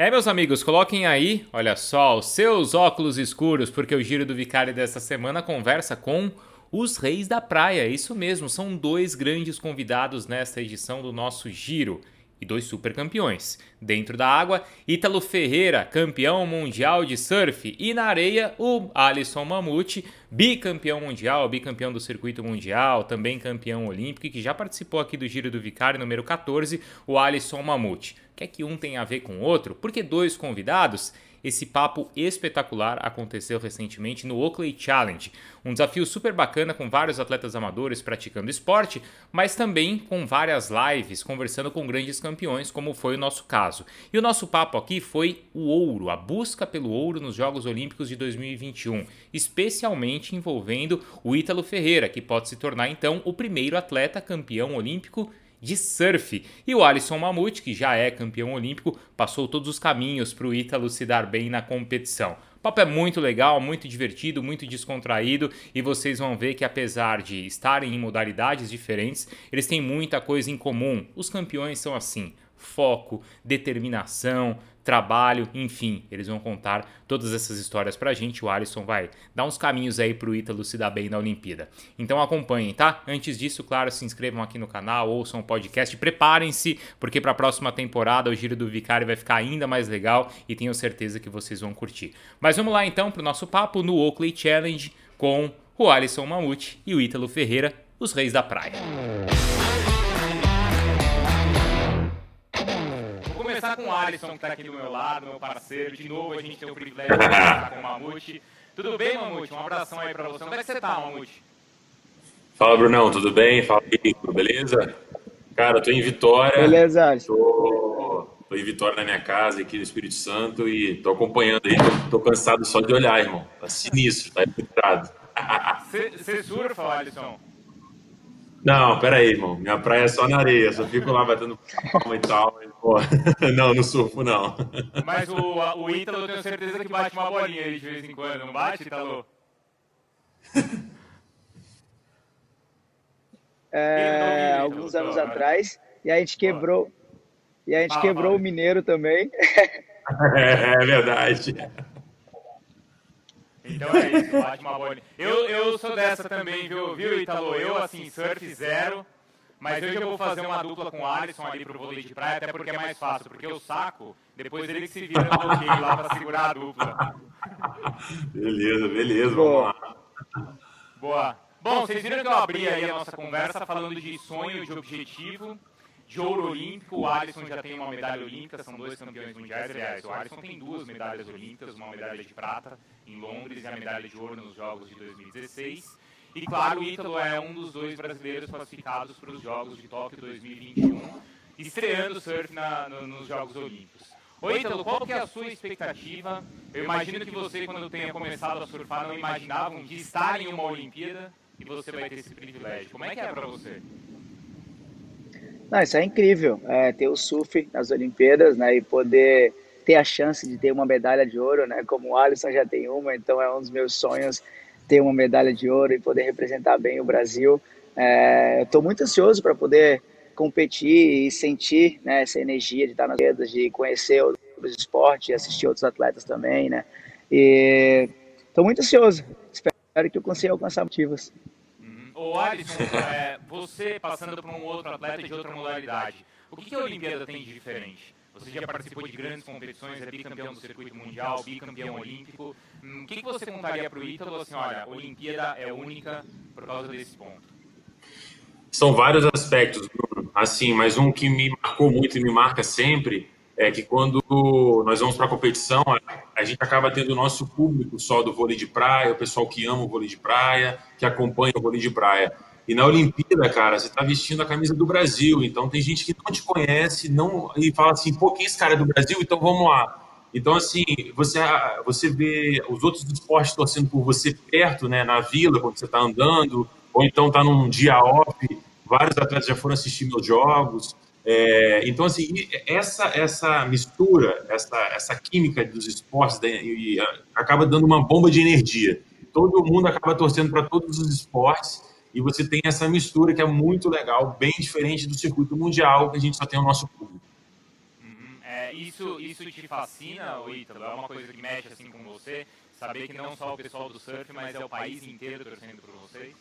É, meus amigos, coloquem aí, olha só, os seus óculos escuros, porque o Giro do Vicário dessa semana conversa com os Reis da Praia. Isso mesmo, são dois grandes convidados nesta edição do nosso Giro e dois super campeões. Dentro da água, Ítalo Ferreira, campeão mundial de surf, e na areia, o Alisson Mamute, bicampeão mundial, bicampeão do circuito mundial, também campeão olímpico que já participou aqui do Giro do Vicário número 14, o Alisson Mamute. O que é que um tem a ver com o outro? Porque dois convidados esse papo espetacular aconteceu recentemente no Oakley Challenge, um desafio super bacana com vários atletas amadores praticando esporte, mas também com várias lives conversando com grandes campeões, como foi o nosso caso. E o nosso papo aqui foi o ouro, a busca pelo ouro nos Jogos Olímpicos de 2021, especialmente envolvendo o Ítalo Ferreira, que pode se tornar então o primeiro atleta campeão olímpico de surf. E o Alisson Mamute, que já é campeão olímpico, passou todos os caminhos para o Ítalo se dar bem na competição. O papo é muito legal, muito divertido, muito descontraído e vocês vão ver que apesar de estarem em modalidades diferentes, eles têm muita coisa em comum. Os campeões são assim: foco, determinação, trabalho, enfim, eles vão contar todas essas histórias pra gente. O Alisson vai dar uns caminhos aí pro Ítalo se dar bem na Olimpíada. Então acompanhem, tá? Antes disso, claro, se inscrevam aqui no canal, ouçam o podcast, preparem-se, porque para a próxima temporada o Giro do Vicário vai ficar ainda mais legal e tenho certeza que vocês vão curtir. Mas vamos lá então pro nosso papo no Oakley Challenge com o Alisson Mamute e o Ítalo Ferreira, os reis da praia. Com o Alisson, que está aqui do meu lado, meu parceiro. De novo, a gente tem o privilégio de conversar com o Mamute. Tudo bem, Mamute? Um abração aí para você. Como é que você está, Mamute? Fala, Brunão. Tudo bem? Fala, Rico. Beleza? Cara, eu tô em Vitória. Beleza, Alisson. Tô, tô em Vitória na minha casa, aqui no Espírito Santo, e tô acompanhando aí. Tô, tô cansado só de olhar, irmão. Tá sinistro, tá irritado. Você surfa, Alisson? Não, pera aí, irmão. Minha praia é só na areia. Só fico lá batendo palma e tal. Pô, não, no surfo não. Mas o, o Ítalo, eu tenho certeza que bate uma bolinha aí de vez em quando, não bate, Ítalo? É, alguns anos atrás, e a gente quebrou, e a gente quebrou o Mineiro também. É, é verdade. Então é isso, bate uma bolinha. Eu, eu sou dessa também, viu, viu Italo? Eu, assim, surf zero. Mas hoje eu vou fazer uma dupla com o Alisson ali pro vôlei de praia, até porque é mais fácil, porque o saco, depois ele que se vira no bloqueio lá para segurar a dupla. Beleza, beleza, vamos lá. Boa. Bom, vocês viram que eu abri aí a nossa conversa falando de sonho, de objetivo, de ouro olímpico. O Alisson já tem uma medalha olímpica, são dois campeões mundiais. Aliás, o Alisson tem duas medalhas olímpicas, uma medalha de prata em Londres e a medalha de ouro nos Jogos de 2016. E claro, o Ítalo é um dos dois brasileiros classificados para os Jogos de Tóquio 2021, estreando surf na, no, nos Jogos Olímpicos. Oi, Ítalo, qual que é a sua expectativa? Eu imagino que você, quando tenha começado a surfar, não imaginava de estar em uma Olimpíada e você vai ter esse privilégio. Como é que é para você? Não, isso é incrível, é, ter o surf nas Olimpíadas, né, e poder ter a chance de ter uma medalha de ouro, né, como o Alisson já tem uma, então é um dos meus sonhos ter uma medalha de ouro e poder representar bem o Brasil. É, Estou muito ansioso para poder competir e sentir né, essa energia de estar nas redes, de conhecer outros esportes, assistir outros atletas também, né? E estou muito ansioso. Espero que eu consiga alcançar motivos. Ô Alisson, é, você passando por um outro atleta de outra modalidade, o que, que a Olimpíada tem de diferente? Você já participou de grandes competições, é bicampeão do circuito mundial, bicampeão olímpico. Hum, o que, que você contaria para o Ítalo? Assim, olha, a Olimpíada é única por causa desse ponto. São vários aspectos, Bruno. Assim, mas um que me marcou muito e me marca sempre é que quando nós vamos para a competição, a gente acaba tendo o nosso público só do vôlei de praia, o pessoal que ama o vôlei de praia, que acompanha o vôlei de praia. E na Olimpíada, cara, você está vestindo a camisa do Brasil, então tem gente que não te conhece não e fala assim, pô, quem é esse cara é do Brasil? Então vamos lá. Então, assim, você, você vê os outros esportes torcendo por você perto, né, na vila, quando você está andando, ou então está num dia off, vários atletas já foram assistir meus jogos. É, então, assim, essa, essa mistura, essa, essa química dos esportes né, e, e acaba dando uma bomba de energia. Todo mundo acaba torcendo para todos os esportes e você tem essa mistura que é muito legal, bem diferente do circuito mundial, que a gente só tem o nosso público. Uhum. É, isso, isso te fascina, Ítalo? É uma coisa que mexe assim com você? Saber que não só o pessoal do surf, mas é o país inteiro torcendo por vocês?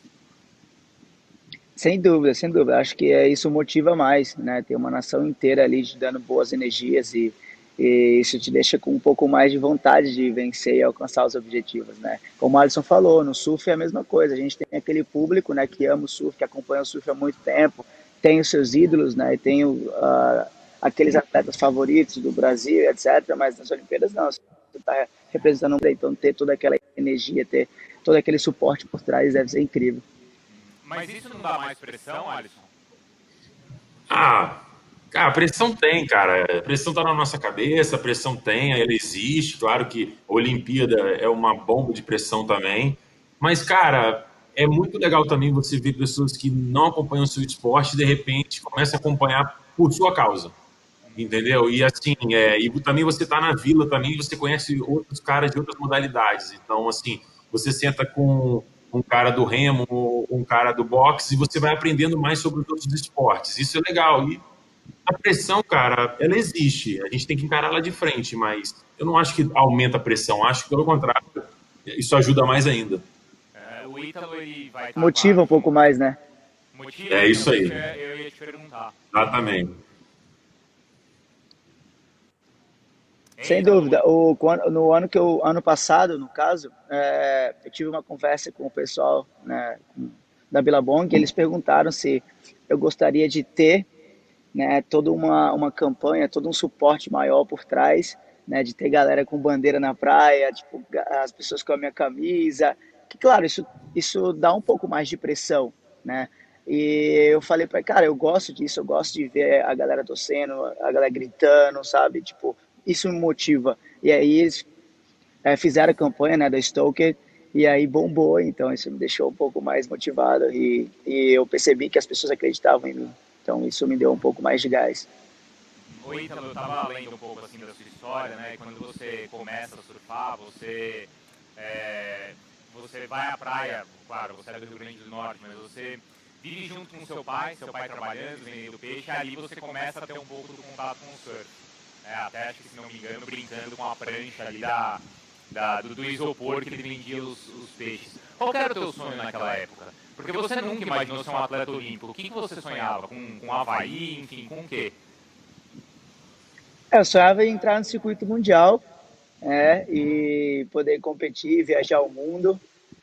Sem dúvida, sem dúvida. Acho que é, isso motiva mais, né? Ter uma nação inteira ali te dando boas energias e, e isso te deixa com um pouco mais de vontade de vencer e alcançar os objetivos, né? Como o Alisson falou, no surf é a mesma coisa. A gente tem aquele público, né, que ama o surf, que acompanha o surf há muito tempo, tem os seus ídolos, né? E tem uh, aqueles atletas favoritos do Brasil, etc. Mas nas Olimpíadas não. Você está representando um então ter toda aquela energia, ter todo aquele suporte por trás deve ser incrível. Mas isso não dá mais pressão, Alisson? Ah, cara, pressão tem, cara. A pressão tá na nossa cabeça, a pressão tem, ela existe. Claro que a Olimpíada é uma bomba de pressão também. Mas, cara, é muito legal também você ver pessoas que não acompanham o seu esporte e de repente começam a acompanhar por sua causa. Entendeu? E assim, é, e também você tá na vila também, você conhece outros caras de outras modalidades. Então, assim, você senta com um cara do remo, um cara do boxe, e você vai aprendendo mais sobre os outros esportes. Isso é legal. E a pressão, cara, ela existe. A gente tem que encarar ela de frente, mas eu não acho que aumenta a pressão. Acho que, pelo contrário, isso ajuda mais ainda. É, o Ítalo, ele vai Motiva um pouco mais, né? Motiva, é isso aí. Eu ia te perguntar. Exatamente. Sem dúvida. O, no ano que eu, ano passado, no caso, é, eu tive uma conversa com o pessoal né, da Billabong e eles perguntaram se eu gostaria de ter né, toda uma, uma campanha, todo um suporte maior por trás, né, de ter galera com bandeira na praia, tipo, as pessoas com a minha camisa. Que, claro, isso, isso dá um pouco mais de pressão, né? E eu falei para cara, eu gosto disso, eu gosto de ver a galera torcendo, a galera gritando, sabe? Tipo, isso me motiva. E aí eles é, fizeram a campanha né, da Stoker e aí bombou, então isso me deixou um pouco mais motivado e, e eu percebi que as pessoas acreditavam em mim. Então isso me deu um pouco mais de gás. Oi, Ítalo, eu estava lendo um pouco assim da sua história, né? Quando você começa a surfar, você, é, você vai à praia, claro, você é do Rio Grande do Norte, mas você vive junto com seu pai, seu pai trabalhando, vendendo peixe, e ali você começa a ter um pouco do contato com o surf é, até acho que se não me engano, brincando com a prancha ali da, da do, do, isopor que vendia os, os, peixes. Qual era o teu sonho naquela época? Porque você nunca imaginou ser um atleta olímpico. O que, que você sonhava? Com, com Havaí, enfim, com o quê? Eu sonhava em entrar no circuito mundial é, e poder competir, viajar o mundo.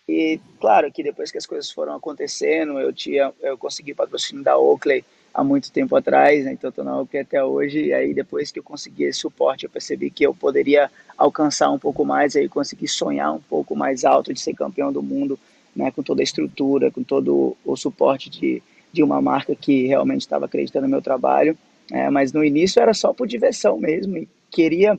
E claro que depois que as coisas foram acontecendo, eu tinha, eu consegui patrocínio da Oakley há muito tempo atrás, né? então estou na UP até hoje, e aí depois que eu consegui esse suporte, eu percebi que eu poderia alcançar um pouco mais, aí consegui sonhar um pouco mais alto de ser campeão do mundo, né? com toda a estrutura, com todo o suporte de, de uma marca que realmente estava acreditando no meu trabalho, é, mas no início era só por diversão mesmo, e queria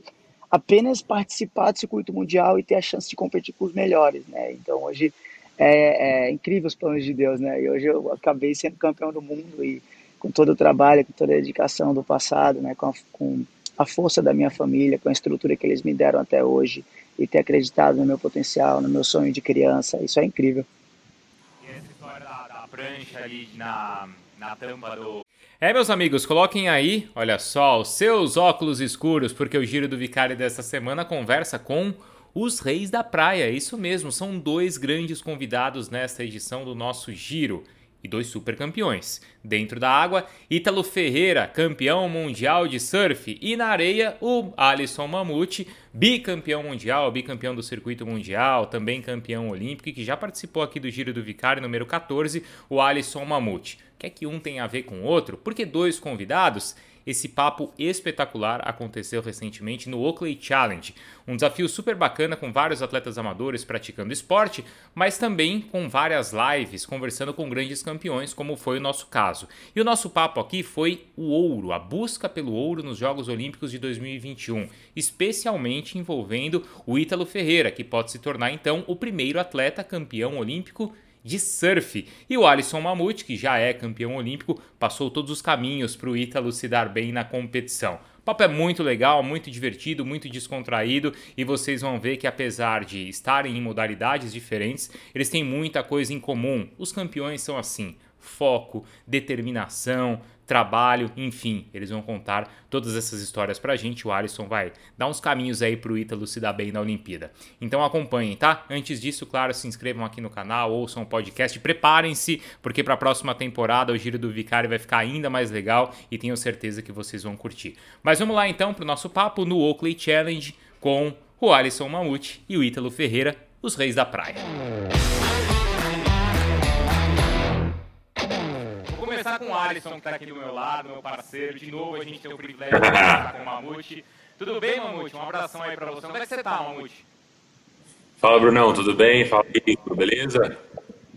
apenas participar do circuito mundial e ter a chance de competir com os melhores, né? Então hoje é, é incrível os planos de Deus, né? E hoje eu acabei sendo campeão do mundo e com todo o trabalho, com toda a dedicação do passado, né, com a, com a força da minha família, com a estrutura que eles me deram até hoje e ter acreditado no meu potencial, no meu sonho de criança, isso é incrível. E essa história da, da prancha ali na, na tampa do. É, meus amigos, coloquem aí, olha só, os seus óculos escuros, porque o Giro do Vicário dessa semana conversa com os Reis da Praia. Isso mesmo, são dois grandes convidados nesta edição do nosso Giro e dois supercampeões. Dentro da água, Ítalo Ferreira, campeão mundial de surf, e na areia, o Alisson Mamute, bicampeão mundial, bicampeão do circuito mundial, também campeão olímpico, que já participou aqui do Giro do Vicário número 14, o Alisson Mamute. Quer que um tenha a ver com o outro? Porque dois convidados esse papo espetacular aconteceu recentemente no Oakley Challenge, um desafio super bacana com vários atletas amadores praticando esporte, mas também com várias lives conversando com grandes campeões, como foi o nosso caso. E o nosso papo aqui foi o ouro, a busca pelo ouro nos Jogos Olímpicos de 2021, especialmente envolvendo o Ítalo Ferreira, que pode se tornar então o primeiro atleta campeão olímpico de surf. E o Alisson Mamute, que já é campeão olímpico, passou todos os caminhos para o Ítalo se dar bem na competição. O papo é muito legal, muito divertido, muito descontraído e vocês vão ver que apesar de estarem em modalidades diferentes, eles têm muita coisa em comum. Os campeões são assim: foco, determinação, trabalho, enfim, eles vão contar todas essas histórias pra gente. O Alisson vai dar uns caminhos aí pro Ítalo se dar bem na Olimpíada. Então acompanhem, tá? Antes disso, claro, se inscrevam aqui no canal, ouçam o podcast, preparem-se, porque para a próxima temporada o Giro do Vicário vai ficar ainda mais legal e tenho certeza que vocês vão curtir. Mas vamos lá então pro nosso papo no Oakley Challenge com o Alisson Mamute e o Ítalo Ferreira, os reis da praia. Começar com o Alisson, que está aqui do meu lado, meu parceiro. De novo, a gente tem o privilégio de conversar com o Mamute. Tudo bem, Mamute? Um abração aí para você. Onde é que você está, Mamute? Fala, Brunão. Tudo bem? Fala, Rico. Beleza?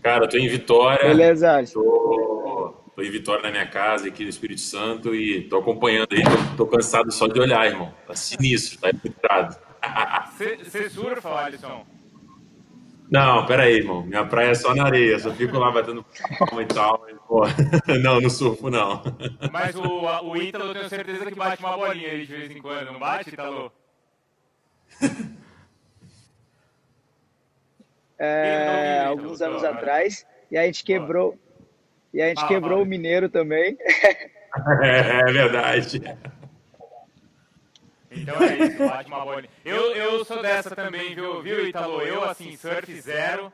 Cara, eu tô em Vitória. Beleza, Alisson. Tô, tô em Vitória na minha casa, aqui no Espírito Santo, e tô acompanhando aí. Tô, tô cansado só de olhar, irmão. Tá sinistro, tá infiltrado. Você surfa, Alisson? Não, pera aí, irmão. Minha praia é só na areia. Só fico lá batendo palma e tal. Não, não surfo, não. Mas o, o Ítalo, eu tenho certeza que bate uma bolinha aí de vez em quando. Não bate, Ítalo? É, alguns anos atrás. E a gente quebrou. E a gente quebrou o Mineiro também. É, é verdade. Então é isso, bate uma bolinha. Eu, eu sou dessa também, viu, viu, Italo? Eu, assim, surf zero.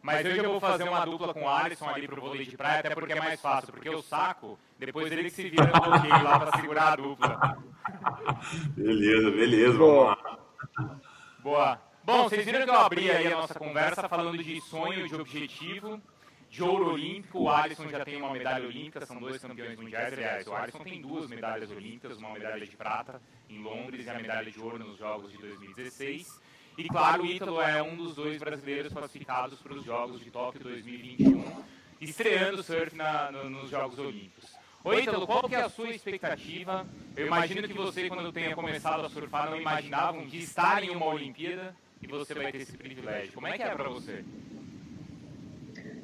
Mas hoje eu vou fazer uma dupla com o Alisson ali pro vôlei de praia, até porque é mais fácil. Porque o saco, depois ele que se vira no bloqueio lá pra segurar a dupla. Beleza, beleza, vamos lá. Boa. Bom, vocês viram que eu abri aí a nossa conversa falando de sonho, de objetivo de ouro olímpico. O Alisson já tem uma medalha olímpica, são dois campeões mundiais. Aliás, o Alisson tem duas medalhas olímpicas, uma medalha de prata em Londres e a medalha de ouro nos Jogos de 2016. E claro, o Ítalo é um dos dois brasileiros classificados para os Jogos de Tóquio 2021, estreando o surf na, no, nos Jogos Olímpicos. Oi, Ítalo, qual que é a sua expectativa? Eu imagino que você, quando tenha começado a surfar, não imaginava de estar em uma Olimpíada e você vai ter esse privilégio. Como é que é para você?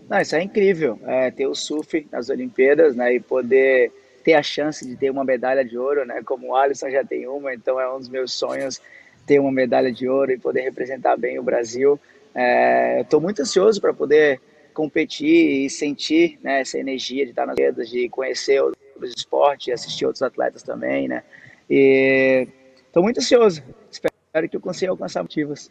Não, isso é incrível, é, ter o surf nas Olimpíadas, né, e poder ter a chance de ter uma medalha de ouro, né, como o Alisson já tem uma, então é um dos meus sonhos ter uma medalha de ouro e poder representar bem o Brasil. É, Estou muito ansioso para poder competir e sentir né, essa energia de estar nas redes, de conhecer outros esportes, assistir outros atletas também, né, e estou muito ansioso, espero que eu consiga alcançar motivos.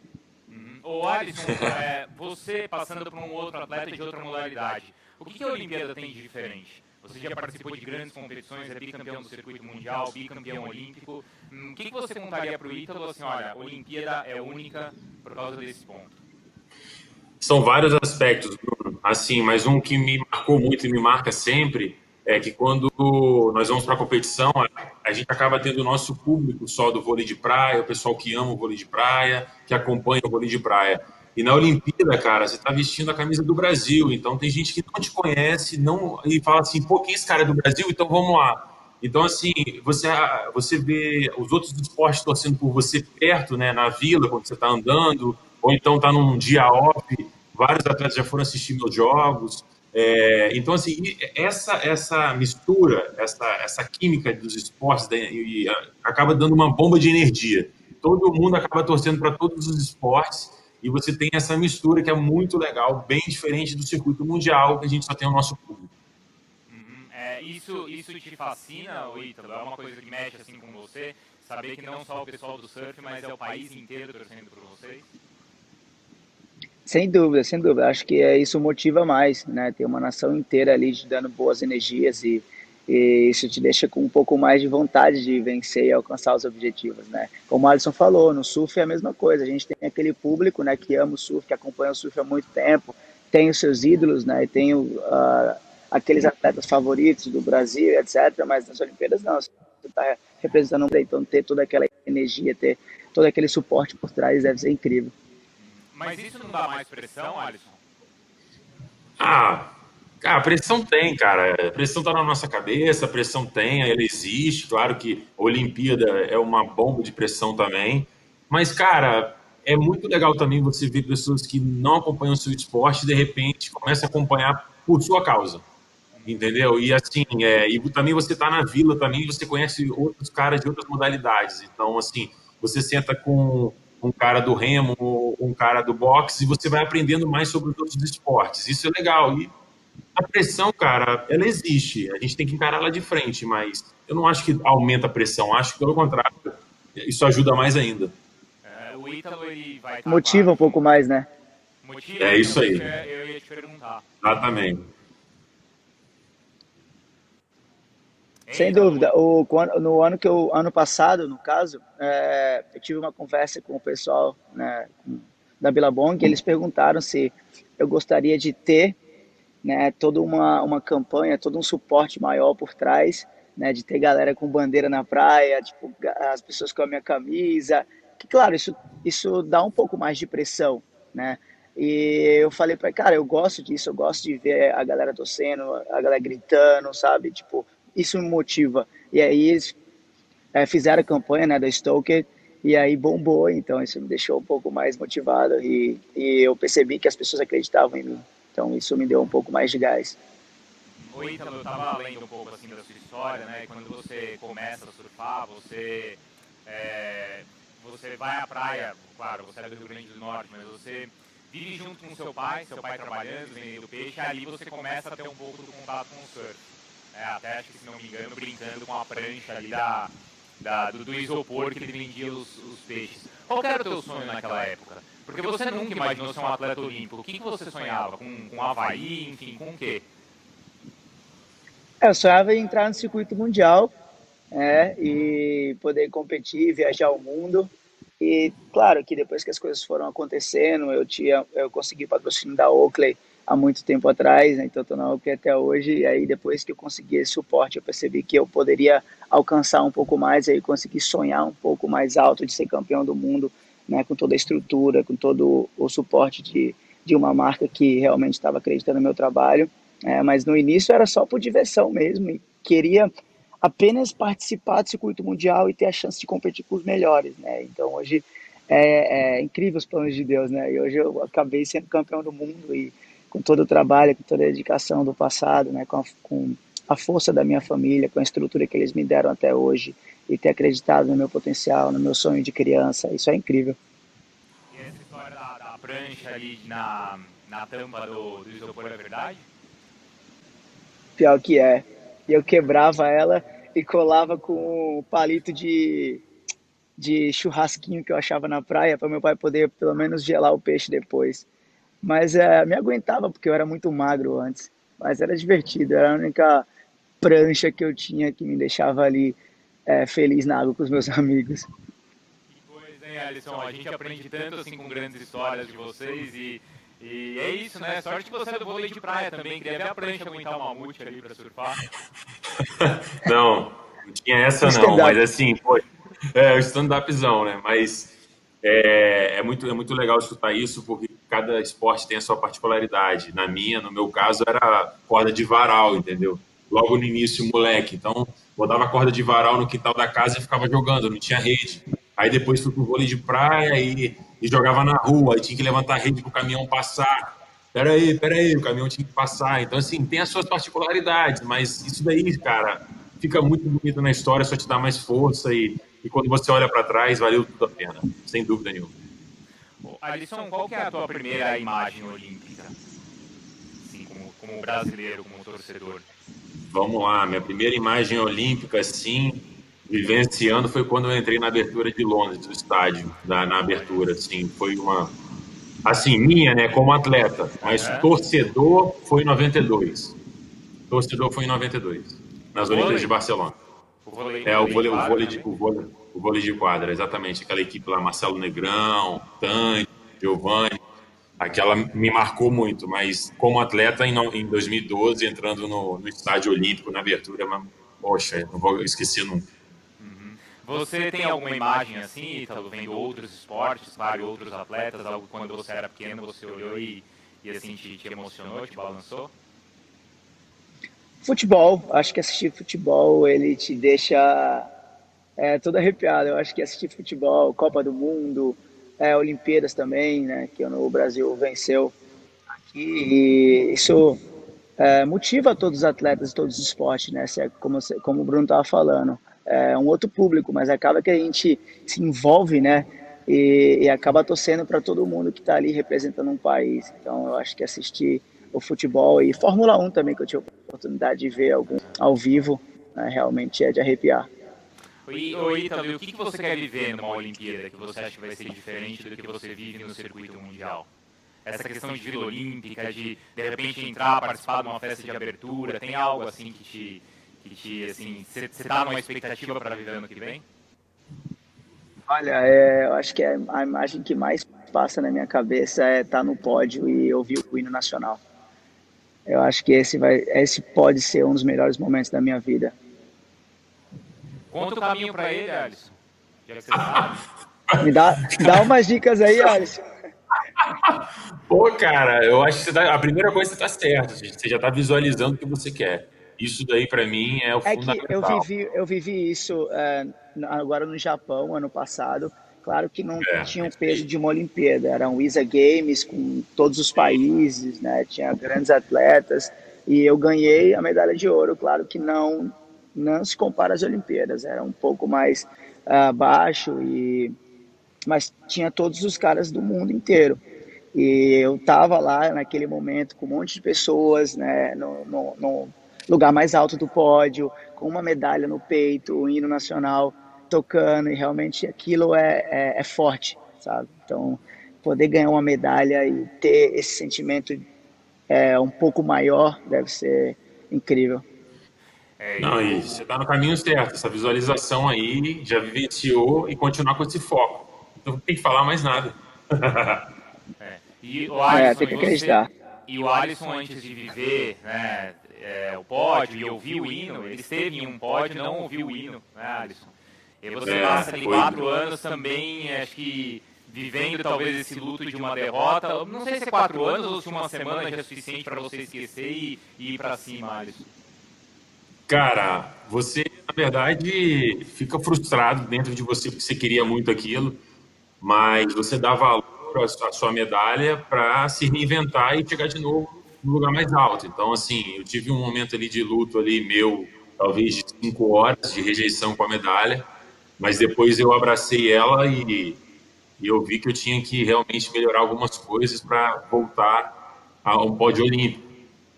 Ô Alisson, é, você passando por um outro atleta de outra modalidade, o que, que a Olimpíada tem de diferente? Você já participou de grandes competições, é bicampeão do circuito mundial, bicampeão olímpico. Hum, o que, que você contaria para o Ítalo assim, olha, a Olimpíada é única por causa desse ponto? São vários aspectos, Bruno. Assim, mas um que me marcou muito e me marca sempre é que quando nós vamos para a competição, a gente acaba tendo o nosso público só do vôlei de praia, o pessoal que ama o vôlei de praia, que acompanha o vôlei de praia. E na Olimpíada, cara, você está vestindo a camisa do Brasil, então tem gente que não te conhece não e fala assim, pô, quem é esse cara é do Brasil? Então vamos lá. Então, assim, você, você vê os outros esportes torcendo por você perto, né, na vila, quando você está andando, ou então está num dia off, vários atletas já foram assistir meus jogos, é, então, assim, essa, essa mistura, essa, essa química dos esportes e, e acaba dando uma bomba de energia. Todo mundo acaba torcendo para todos os esportes e você tem essa mistura que é muito legal, bem diferente do circuito mundial, que a gente só tem o nosso público. Uhum. É, isso, isso te fascina, Ítalo? É uma coisa que mexe assim com você? Saber que não só o pessoal do surf, mas é o país inteiro torcendo por vocês? Sem dúvida, sem dúvida. Acho que é, isso motiva mais, né? Ter uma nação inteira ali te dando boas energias e, e, isso te deixa com um pouco mais de vontade de vencer e alcançar os objetivos, né? Como o Alisson falou, no surf é a mesma coisa. A gente tem aquele público, né, que ama o surf, que acompanha o surf há muito tempo, tem os seus ídolos, né? E tem uh, aqueles atletas favoritos do Brasil, etc. Mas nas Olimpíadas não. Você está representando, então ter toda aquela energia, ter todo aquele suporte por trás deve ser incrível. Mas isso não dá mais pressão, Alisson? Ah, a pressão tem, cara. A pressão tá na nossa cabeça, a pressão tem, ela existe. Claro que a Olimpíada é uma bomba de pressão também. Mas, cara, é muito legal também você ver pessoas que não acompanham o seu esporte e de repente começam a acompanhar por sua causa. Entendeu? E assim, é, e também você tá na vila também, você conhece outros caras de outras modalidades. Então, assim, você senta com um cara do remo, um cara do boxe, e você vai aprendendo mais sobre os outros esportes. Isso é legal. E A pressão, cara, ela existe. A gente tem que encarar ela de frente, mas eu não acho que aumenta a pressão. Acho que, pelo contrário, isso ajuda mais ainda. É, o Ítalo, ele vai Motiva um pouco mais, né? Motiva, é isso aí. Eu ia te perguntar. Exatamente. Sem dúvida. O, no ano que eu, ano passado, no caso, é, eu tive uma conversa com o pessoal né, da Billabong e eles perguntaram se eu gostaria de ter né, toda uma, uma campanha, todo um suporte maior por trás, né, de ter galera com bandeira na praia, tipo, as pessoas com a minha camisa, que claro, isso, isso dá um pouco mais de pressão, né, e eu falei para cara, eu gosto disso, eu gosto de ver a galera torcendo, a galera gritando, sabe, tipo, isso me motiva. E aí eles é, fizeram a campanha né, da Stoker e aí bombou, então isso me deixou um pouco mais motivado e, e eu percebi que as pessoas acreditavam em mim. Então isso me deu um pouco mais de gás. O Ítalo, eu estava lendo um pouco assim da sua história, né? Quando você começa a surfar, você é, você vai à praia, claro, você é do Rio Grande do Norte, mas você vive junto com seu pai, seu pai trabalhando, vendendo peixe, e ali você começa a ter um pouco do contato com o surf. É, até acho que, se não me engano, brincando com a prancha ali da, da do, do, isopor que ele vendia os, os, peixes. Qual era o teu sonho naquela época? Porque você nunca imaginou ser um atleta olímpico. O que, que você sonhava? Com, com Havaí, enfim, com o quê? Eu sonhava em entrar no circuito mundial é, e poder competir, viajar o mundo. E claro que depois que as coisas foram acontecendo, eu tinha, eu consegui patrocínio da Oakley há muito tempo atrás, né? então estou na UP até hoje, e aí depois que eu consegui esse suporte, eu percebi que eu poderia alcançar um pouco mais, aí consegui sonhar um pouco mais alto de ser campeão do mundo, né? com toda a estrutura, com todo o suporte de, de uma marca que realmente estava acreditando no meu trabalho, é, mas no início era só por diversão mesmo, e queria apenas participar do circuito mundial e ter a chance de competir com os melhores, né? Então hoje é, é incrível os planos de Deus, né? E hoje eu acabei sendo campeão do mundo e com todo o trabalho, com toda a dedicação do passado, né, com a, com a força da minha família, com a estrutura que eles me deram até hoje e ter acreditado no meu potencial, no meu sonho de criança, isso é incrível. E essa história da, da prancha ali na, na tampa do, do isopor é verdade? Pior que é. Eu quebrava ela e colava com o palito de, de churrasquinho que eu achava na praia para meu pai poder pelo menos gelar o peixe depois. Mas é, me aguentava porque eu era muito magro antes. Mas era divertido, era a única prancha que eu tinha que me deixava ali é, feliz na água com os meus amigos. Que coisa, hein, Alisson? A gente aprende tanto assim com grandes histórias de vocês e, e é isso, né? Sorte que você é do vôlei de praia também. Queria ver a prancha aguentar uma mamute ali para surfar. não, não tinha essa não, mas assim, pô, é o stand-upzão, né? Mas é, é, muito, é muito legal escutar isso, porque cada esporte tem a sua particularidade. Na minha, no meu caso, era corda de varal, entendeu? Logo no início, moleque. Então, botava corda de varal no quintal da casa e ficava jogando, não tinha rede. Aí depois fui pro vôlei de praia e, e jogava na rua, aí tinha que levantar a rede pro caminhão passar. Peraí, peraí, o caminhão tinha que passar. Então, assim, tem as suas particularidades, mas isso daí, cara, fica muito bonito na história, só te dá mais força e e quando você olha para trás, valeu tudo a pena, sem dúvida nenhuma. Alisson, qual que é a tua primeira imagem olímpica? Assim, como, como brasileiro, como torcedor. Vamos lá, minha primeira imagem olímpica, assim, vivenciando foi quando eu entrei na abertura de Londres, do estádio, na, na abertura, assim, foi uma, assim, minha, né, como atleta, mas é. torcedor foi em 92. Torcedor foi em 92, nas Olimpíadas de Barcelona. O vôlei, é, o vôlei, o vôlei, de, o, vôlei, o vôlei de quadra, exatamente. Aquela equipe lá, Marcelo Negrão, Tante, Giovanni, aquela me marcou muito, mas como atleta em, em 2012, entrando no, no estádio olímpico na abertura, mas, poxa, não vou esquecer nunca. Uhum. Você tem alguma imagem assim, Ítalo, vendo outros esportes, vários outros atletas, algo quando você era pequeno, você olhou e, e assim, te, te emocionou, te balançou? Futebol, acho que assistir futebol ele te deixa é, todo arrepiado. Eu acho que assistir futebol, Copa do Mundo, é, Olimpíadas também, né, que o Brasil venceu aqui, e isso é, motiva todos os atletas de todos os esportes, né, é como, como o Bruno estava falando. É um outro público, mas acaba que a gente se envolve, né, e, e acaba torcendo para todo mundo que está ali representando um país. Então, eu acho que assistir o futebol e Fórmula 1 também, que eu tive a oportunidade de ver algum ao vivo, né, realmente é de arrepiar. Oi Ítalo, o que, que você quer viver numa Olimpíada que você acha que vai ser diferente do que você vive no circuito mundial? Essa questão de Vila Olímpica, de de repente entrar, participar de uma festa de abertura, tem algo assim que te, que te assim, você está numa expectativa para viver ano que vem? Olha, é, eu acho que é a imagem que mais passa na minha cabeça é estar tá no pódio e ouvir o hino nacional. Eu acho que esse vai, esse pode ser um dos melhores momentos da minha vida. Conta o caminho para ele, Alisson. Já que você sabe. Me dá, dá umas dicas aí, Alisson. Pô, cara, eu acho que você tá, a primeira coisa você está certo. Você já está visualizando o que você quer. Isso daí para mim é o é fundamental. Que eu vivi, eu vivi isso é, agora no Japão ano passado. Claro que não é. tinha o peso de uma Olimpíada, eram ISA Games com todos os países, né? Tinha grandes atletas e eu ganhei a medalha de ouro. Claro que não não se compara às Olimpíadas, era um pouco mais uh, e mas tinha todos os caras do mundo inteiro. E eu tava lá naquele momento com um monte de pessoas, né, no, no, no lugar mais alto do pódio, com uma medalha no peito, o hino nacional tocando, e realmente aquilo é, é, é forte, sabe? Então, poder ganhar uma medalha e ter esse sentimento é, um pouco maior deve ser incrível. É, não, e você está no caminho certo. Essa visualização aí já vivenciou e continuar com esse foco. Não tem que falar mais nada. é. E o Alisson, é, tem que acreditar. Você, e o Alisson, antes de viver né, é, o pódio e ouvir o hino, ele esteve em um pódio e não ouviu o hino, né, Alisson? E você é, passa ali quatro anos também, acho que vivendo talvez esse luto de uma derrota. Não sei se é quatro anos ou se uma semana já é suficiente para você esquecer e, e ir para cima, Alisson. Cara, você, na verdade, fica frustrado dentro de você porque você queria muito aquilo, mas você dá valor à sua medalha para se reinventar e chegar de novo no lugar mais alto. Então, assim, eu tive um momento ali de luto ali meu, talvez de cinco horas de rejeição com a medalha, mas depois eu abracei ela e, e eu vi que eu tinha que realmente melhorar algumas coisas para voltar a um pódio olímpico.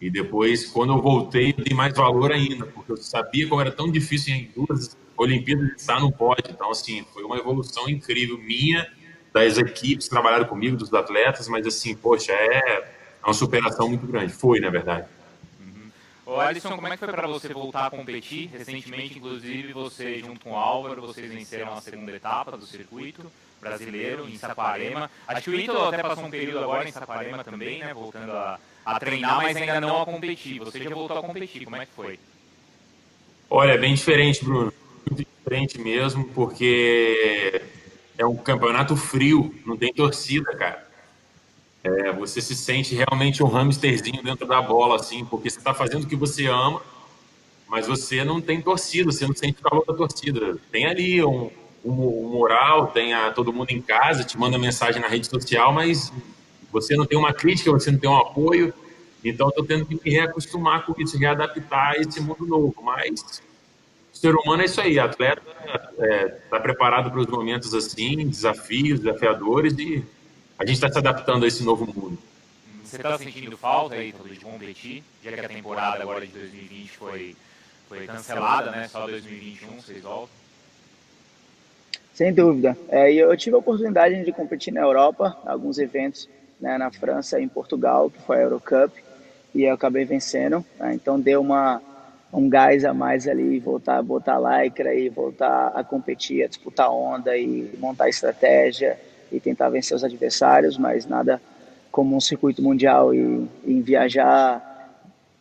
E depois, quando eu voltei, eu dei mais valor ainda, porque eu sabia como era tão difícil em duas Olimpíadas estar no pódio. Então, assim, foi uma evolução incrível minha, das equipes que trabalharam comigo, dos atletas, mas, assim, poxa, é uma superação muito grande. Foi, na verdade. Uhum. Ô, Alisson, como é que foi para você voltar a competir? Recentemente, inclusive, você, junto com o Álvaro, vocês venceram a segunda etapa do circuito brasileiro em Saquarema. Acho que o Ítalo até passou um período agora em Saquarema também, né? Voltando a a treinar, mas ainda não a competir. Você já voltou a competir, como é que foi? Olha, é bem diferente, Bruno. Muito diferente mesmo, porque é um campeonato frio, não tem torcida, cara. É, você se sente realmente um hamsterzinho dentro da bola, assim, porque você está fazendo o que você ama, mas você não tem torcida, você não sente o calor da torcida. Tem ali um, um, um moral, tem a, todo mundo em casa, te manda mensagem na rede social, mas você não tem uma crítica, você não tem um apoio. Então, estou tendo que me reacostumar com isso, readaptar a esse mundo novo. Mas o ser humano é isso aí, atleta está é, tá preparado para os momentos assim, desafios, desafiadores, e a gente está se adaptando a esse novo mundo. Você está sentindo falta aí de competir, já que a temporada agora de 2020 foi, foi cancelada, né? Só 2021 vocês voltam? Sem dúvida. É, eu tive a oportunidade de competir na Europa, alguns eventos né, na França e em Portugal, que foi a Eurocup, e eu acabei vencendo. Né, então deu uma, um gás a mais ali, voltar a botar lycra e voltar a competir, a disputar onda e montar estratégia e tentar vencer os adversários, mas nada como um circuito mundial e, e viajar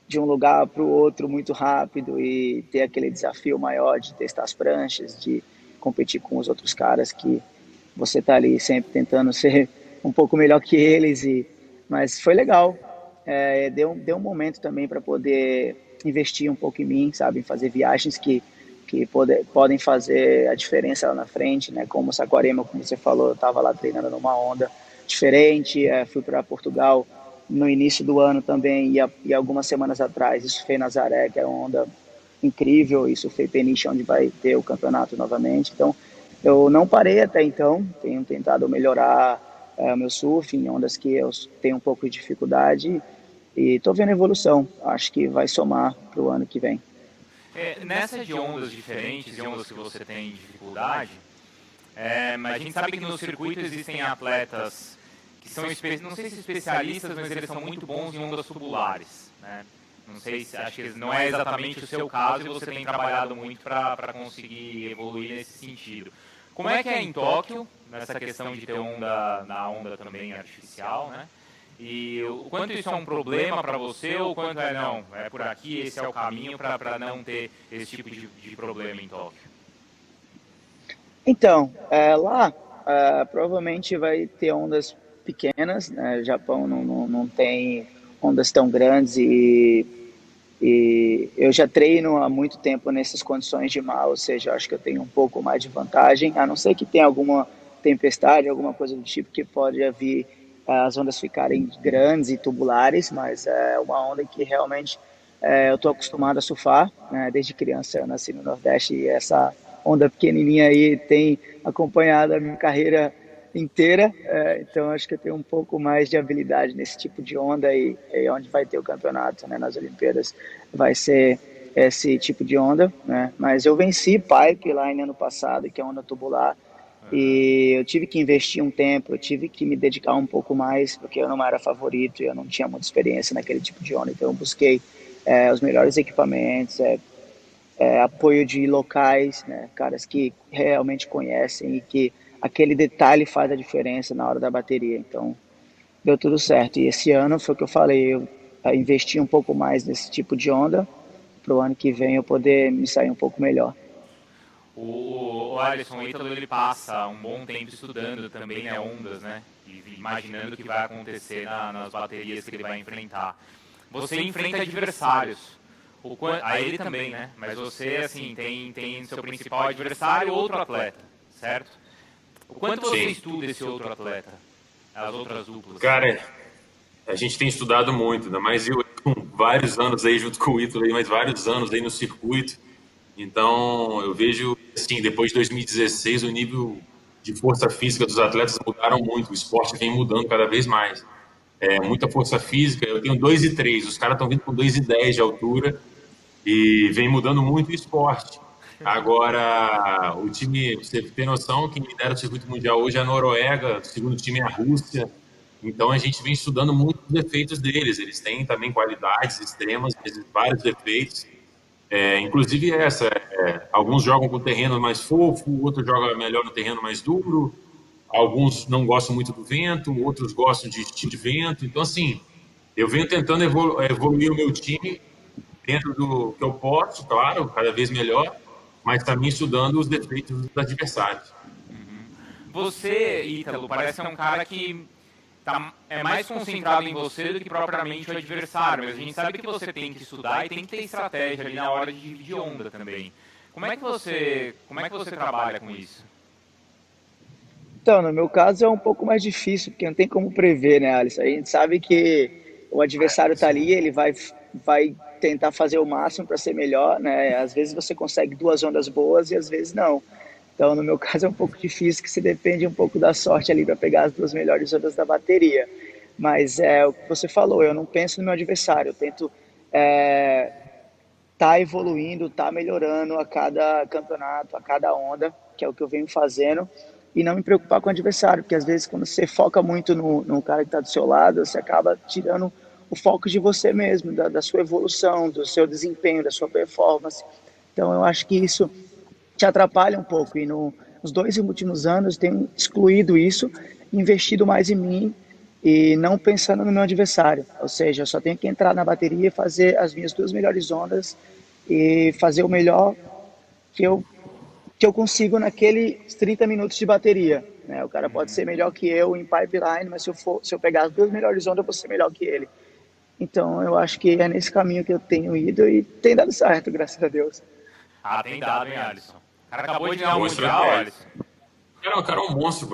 de um lugar para o outro muito rápido e ter aquele desafio maior de testar as pranchas, de competir com os outros caras que você está ali sempre tentando ser um pouco melhor que eles, e, mas foi legal. É, deu, deu um momento também para poder investir um pouco em mim, sabe? Fazer viagens que, que pode, podem fazer a diferença lá na frente, né? Como Saquarema, como você falou, eu estava lá treinando numa onda diferente, é, fui para Portugal no início do ano também e, a, e, algumas semanas atrás isso foi Nazaré, que é uma onda incrível, isso foi Peniche, onde vai ter o campeonato novamente. Então, eu não parei até então, tenho tentado melhorar é, meu surf em ondas que eu tenho um pouco de dificuldade E estou vendo evolução. Acho que vai somar para o ano que vem. É, nessa de ondas diferentes, de ondas que você tem dificuldade, é, mas a gente sabe que no circuito existem atletas que são, não sei se especialistas, mas eles são muito bons em ondas tubulares. Né? Não sei se acho que não é exatamente o seu caso e você tem trabalhado muito para conseguir evoluir nesse sentido. Como é que é em Tóquio, nessa questão de ter onda na onda também artificial, né? E o quanto isso é um problema para você ou quanto é não, é por aqui, esse é o caminho para não ter esse tipo de, de, problema em Tóquio? Então, é, lá é, provavelmente vai ter ondas pequenas, né? O Japão não, não, não tem ondas tão grandes e, e eu já treino há muito tempo nessas condições de mar, ou seja, acho que eu tenho um pouco mais de vantagem, a não ser que tenha alguma tempestade, alguma coisa do tipo que pode vir as ondas ficarem grandes e tubulares, mas é uma onda que realmente é, eu estou acostumado a surfar, né? desde criança eu nasci no Nordeste e essa onda pequenininha aí tem acompanhado a minha carreira inteira, é, então acho que eu tenho um pouco mais de habilidade nesse tipo de onda e, e onde vai ter o campeonato, né, nas Olimpíadas, vai ser esse tipo de onda, né, mas eu venci pipeline ano passado, que é onda tubular, e eu tive que investir um tempo, eu tive que me dedicar um pouco mais, porque eu não era favorito e eu não tinha muita experiência naquele tipo de onda, então eu busquei é, os melhores equipamentos, é, é, apoio de locais, né, caras que realmente conhecem e que aquele detalhe faz a diferença na hora da bateria. Então, deu tudo certo. E esse ano foi o que eu falei, eu investi um pouco mais nesse tipo de onda, para o ano que vem eu poder me sair um pouco melhor. O, o Alisson, o Ítalo, ele passa um bom tempo estudando também né, ondas, né? E imaginando o que vai acontecer na, nas baterias que ele vai enfrentar. Você enfrenta adversários. O, a ele também, né? Mas você, assim, tem, tem seu principal adversário outro atleta, certo? O quanto você Sim. estuda esse outro atleta? As outras duplas? Cara, a gente tem estudado muito, ainda mais eu com vários anos aí junto com o Ítalo, mais vários anos aí no circuito. Então, eu vejo, assim, depois de 2016, o nível de força física dos atletas mudaram muito. O esporte vem mudando cada vez mais. É, muita força física. Eu tenho 2 e 3, os caras estão vindo com 2 e 10 de altura e vem mudando muito o esporte. Agora, o time, você tem noção, quem lidera o circuito mundial hoje é a Noruega, o segundo time é a Rússia. Então a gente vem estudando muito os defeitos deles. Eles têm também qualidades extremas, vários defeitos. É, inclusive essa, é, alguns jogam com terreno mais fofo, outros jogam melhor no terreno mais duro. Alguns não gostam muito do vento, outros gostam de estilo de vento. Então assim, eu venho tentando evolu evoluir o meu time dentro do que eu posso, claro, cada vez melhor mas também estudando os defeitos dos adversários. Você, Ítalo, parece ser um cara que tá, é mais concentrado em você do que propriamente o adversário, mas a gente sabe que você tem que estudar e tem que ter estratégia ali na hora de dividir onda também. Como é que você, como é que você trabalha com isso? Então, no meu caso é um pouco mais difícil, porque não tem como prever, né, Alisson? A gente sabe que o adversário está ali, ele vai, vai tentar fazer o máximo para ser melhor, né? Às vezes você consegue duas ondas boas e às vezes não. Então, no meu caso é um pouco difícil, que você depende um pouco da sorte ali para pegar as duas melhores ondas da bateria. Mas é o que você falou, eu não penso no meu adversário, eu tento é, tá evoluindo, tá melhorando a cada campeonato, a cada onda, que é o que eu venho fazendo, e não me preocupar com o adversário, porque às vezes quando você foca muito no, no cara que está do seu lado, você acaba tirando o foco de você mesmo, da, da sua evolução, do seu desempenho, da sua performance. Então eu acho que isso te atrapalha um pouco e no, nos dois últimos anos tenho excluído isso, investido mais em mim e não pensando no meu adversário. Ou seja, eu só tenho que entrar na bateria e fazer as minhas duas melhores ondas e fazer o melhor que eu que eu consigo naqueles 30 minutos de bateria. Né? O cara pode ser melhor que eu em pipeline, mas se eu for se eu pegar as duas melhores ondas, eu vou ser melhor que ele. Então eu acho que é nesse caminho que eu tenho ido e tem dado certo, graças a Deus. Ah, tem dado, hein, Alisson? O cara acabou de ganhar o Mundial, Alisson. Cara, o cara é um monstro,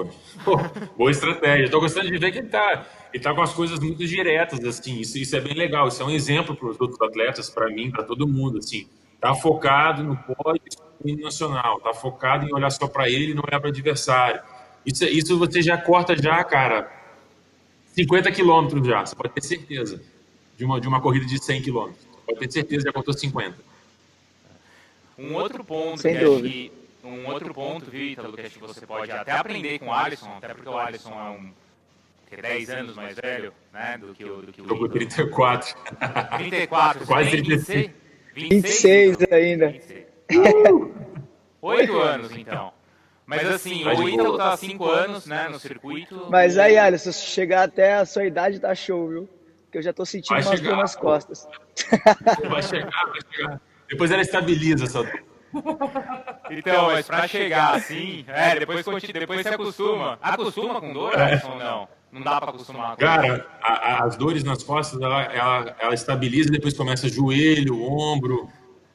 pô. boa estratégia. Estou gostando de ver que ele tá, ele tá com as coisas muito diretas, assim. Isso, isso é bem legal. Isso é um exemplo para os outros atletas, para mim, para todo mundo, assim. Tá focado no pódio nacional, tá focado em olhar só para ele e não olhar para o adversário. Isso, isso você já corta já, cara, 50 quilômetros já, você pode ter certeza de uma, de uma corrida de 100 km. Pode ter certeza, já contou 50. Um outro ponto Sem que dúvida. acho que, um outro ponto, viu, Ítalo, que acho que você pode até aprender com o Alisson, até porque o Alisson é um que é 10 anos mais velho, né, do que o do que o Ítalo. 34. 34, Quase você tem 36. 26 ainda. 26. Oito anos, então. Mas assim, de o Ítalo tá há 5 anos, né, no circuito. Mas aí, Alisson, se chegar até a sua idade, tá show, viu? Que eu já tô sentindo Vai umas dor nas costas. Vai chegar, vai chegar. Depois ela estabiliza essa dor. Então, mas pra chegar assim, é, depois, conti- depois você acostuma. Acostuma com dor, Alisson, ou não? Não dá pra acostumar com Cara, a- a- as dores nas costas, ela, ela, ela estabiliza e depois começa joelho, ombro,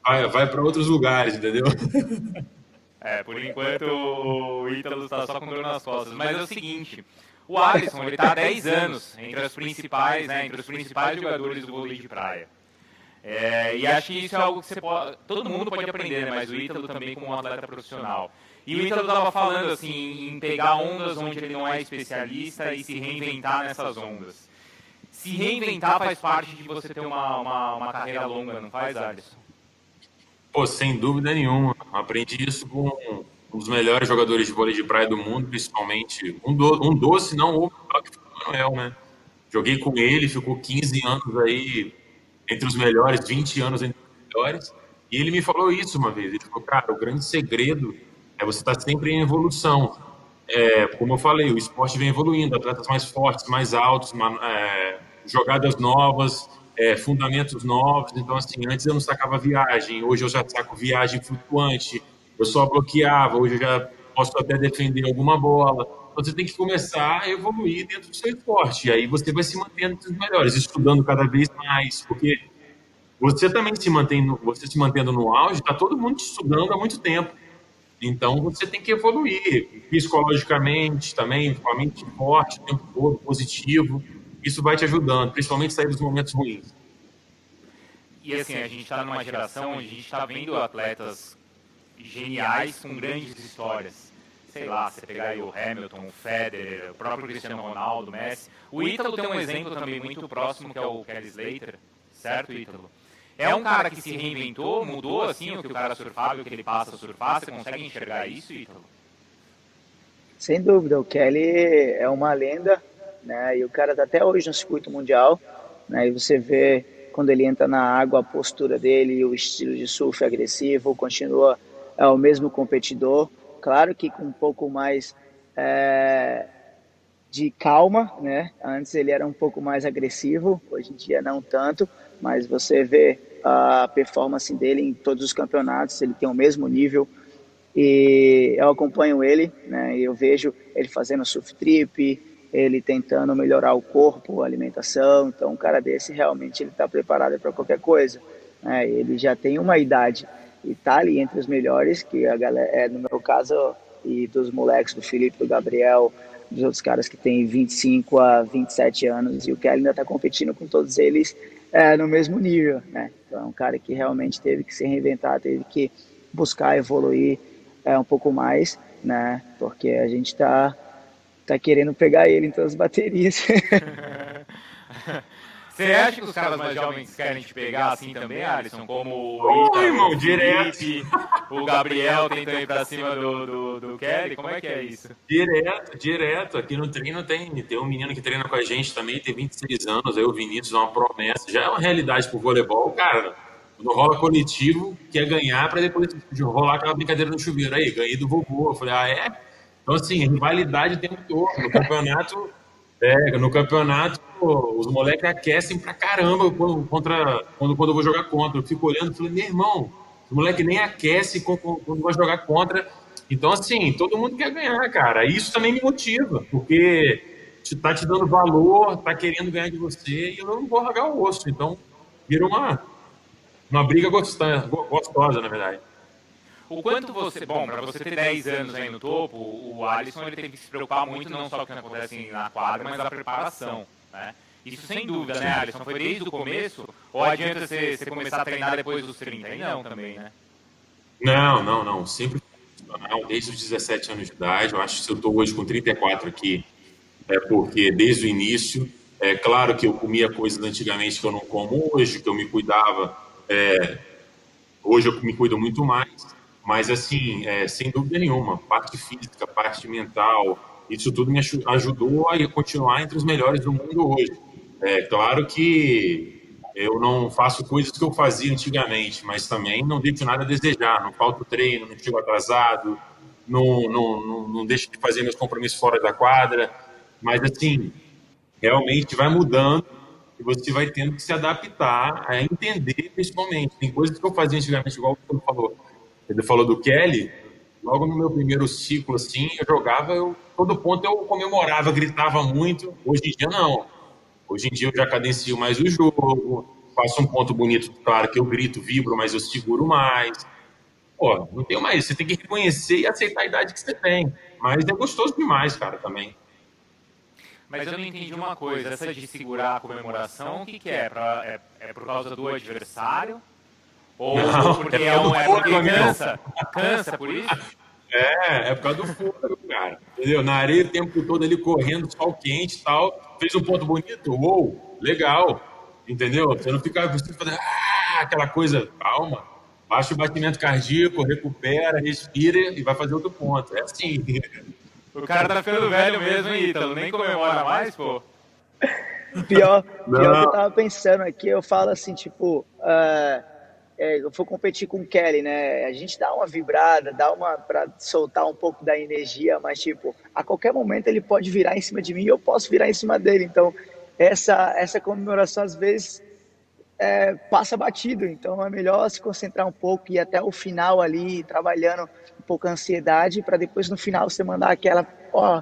vai, vai para outros lugares, entendeu? É, por enquanto o Ítalo tá só com dor nas costas. Mas é o seguinte, o Alisson, ele tá há 10 anos entre as principais, né, entre os principais jogadores do vôlei de praia. É, e acho que isso é algo que pode, todo mundo pode aprender, né, mas o Ítalo também como um atleta profissional. E o Ítalo tava falando assim, em pegar ondas onde ele não é especialista e se reinventar nessas ondas. Se reinventar faz parte de você ter uma, uma, uma carreira longa, não faz, Alisson? Pô, sem dúvida nenhuma. Aprendi isso com um dos melhores jogadores de vôlei de praia do mundo, principalmente. Um, do, um doce, não o Manuel, né? Joguei com ele, ficou 15 anos aí entre os melhores, 20 anos entre os melhores. E ele me falou isso uma vez. Ele falou, cara, o grande segredo é você estar sempre em evolução. É, como eu falei, o esporte vem evoluindo, atletas mais fortes, mais altos, é, jogadas novas, é, fundamentos novos. Então, assim, antes eu não sacava viagem, hoje eu já saco viagem flutuante, eu só bloqueava, hoje eu já posso até defender alguma bola. Então, você tem que começar a evoluir dentro do seu esporte, e aí você vai se mantendo entre os melhores, estudando cada vez mais, porque você também se mantém, no- você se mantendo no auge, está todo mundo estudando há muito tempo. Então você tem que evoluir psicologicamente também, com a mente forte, o tempo todo, positivo. Isso vai te ajudando, principalmente sair dos momentos ruins. E assim, a gente está numa geração onde a gente está vendo atletas geniais com grandes histórias. Sei lá, você pegar aí o Hamilton, o Federer, o próprio Cristiano Ronaldo, o Messi. O Ítalo tem um exemplo também muito próximo, que é o Kelly Slater, certo, Ítalo? É um cara que se reinventou, mudou assim o que o cara surfava o que ele passa a surfar. Você consegue enxergar isso, Ítalo? Sem dúvida, o Kelly é uma lenda, né? E o cara tá até hoje no circuito mundial, né? E você vê quando ele entra na água a postura dele, o estilo de surf agressivo, continua é o mesmo competidor, claro que com um pouco mais é, de calma, né? Antes ele era um pouco mais agressivo, hoje em dia não tanto, mas você vê a performance dele em todos os campeonatos, ele tem o mesmo nível e eu acompanho ele, né? E eu vejo ele fazendo surf trip, ele tentando melhorar o corpo, a alimentação. Então, um cara desse realmente ele está preparado para qualquer coisa. Né? Ele já tem uma idade e tá ali entre os melhores, que a galera, é, no meu caso e dos moleques do Felipe, do Gabriel, dos outros caras que têm 25 a 27 anos e o Kelly ainda está competindo com todos eles é, no mesmo nível, né? Então, é um cara que realmente teve que se reinventar, teve que buscar evoluir é, um pouco mais, né? Porque a gente está tá querendo pegar ele em todas as baterias. Você acha que os caras mais jovens querem te pegar assim também, Alisson? Como o Ítalo, irmão, o direto. Felipe, o Gabriel tentam ir pra cima do, do, do Kelly? Como é que é isso? Direto, direto. Aqui no treino tem, tem um menino que treina com a gente também, tem 26 anos, aí o Vinícius é uma promessa. Já é uma realidade pro voleibol, cara. Quando rola coletivo, quer ganhar para depois rolar aquela brincadeira no chuveiro. Aí, ganhei do vovô. Eu falei, ah, é? Então, assim, rivalidade o tempo todo. No campeonato, é, no campeonato, os moleques aquecem pra caramba contra, quando, quando eu vou jogar contra. Eu fico olhando e falei, meu irmão, os moleques nem aquecem quando, vai jogar contra. Então, assim, todo mundo quer ganhar, cara. Isso também me motiva, porque tá te dando valor, tá querendo ganhar de você e eu não vou largar o osso. Então, vira uma, uma briga gostosa, gostosa, na verdade. O quanto você. Bom, para você ter 10 anos aí no topo, o Alisson ele teve que se preocupar muito, não só com o que acontece na quadra, mas a preparação. Né? Isso sem dúvida, né, Alisson? Foi desde o começo? Ou adianta você, você começar a treinar depois dos 30? Aí não também, né? Não, não, não. Sempre profissional, desde os 17 anos de idade. Eu acho que se eu estou hoje com 34 aqui, é porque desde o início É claro que eu comia coisas antigamente que eu não como hoje, que eu me cuidava. É, hoje eu me cuido muito mais, mas assim, é, sem dúvida nenhuma, parte física, parte mental, isso tudo me ajudou a continuar entre os melhores do mundo hoje. É claro que eu não faço coisas que eu fazia antigamente, mas também não deixo nada a desejar. Não falto treino, não chego atrasado, não, não, não, não deixo de fazer meus compromissos fora da quadra. Mas, assim, realmente vai mudando e você vai tendo que se adaptar a entender, principalmente. Tem coisas que eu fazia antigamente, igual você falou. Ele falou do Kelly. Logo no meu primeiro ciclo, assim, eu jogava, eu, todo ponto eu comemorava, gritava muito. Hoje em dia, não Hoje em dia eu já cadencio mais o jogo, faço um ponto bonito, claro que eu grito, vibro, mas eu seguro mais. Pô, não tem mais, você tem que reconhecer e aceitar a idade que você tem. Mas é gostoso demais, cara, também. Mas eu não entendi uma coisa, essa de segurar a comemoração, o que, que é? Pra, é? é? por causa do adversário? Ou não, porque, é, um, é porque cansa? Cansa por isso? É, é por causa do fôlego, cara. Entendeu? Na areia o tempo todo ali correndo, sol quente e tal. Fez um ponto bonito, uou, legal. Entendeu? Você não fica você fazer ah, aquela coisa, calma. Baixa o batimento cardíaco, recupera, respira e vai fazer outro ponto. É assim. O cara tá ficando velho mesmo, hein, Ítalo? Nem comemora mais, pô. Pior, pior que eu tava pensando aqui, eu falo assim, tipo. Uh é, eu for competir com o Kelly, né? A gente dá uma vibrada, dá uma para soltar um pouco da energia, mas tipo, a qualquer momento ele pode virar em cima de mim e eu posso virar em cima dele. Então, essa essa comemoração às vezes é, passa batido. Então, é melhor se concentrar um pouco e até o final ali trabalhando um pouco a ansiedade para depois no final você mandar aquela, ó,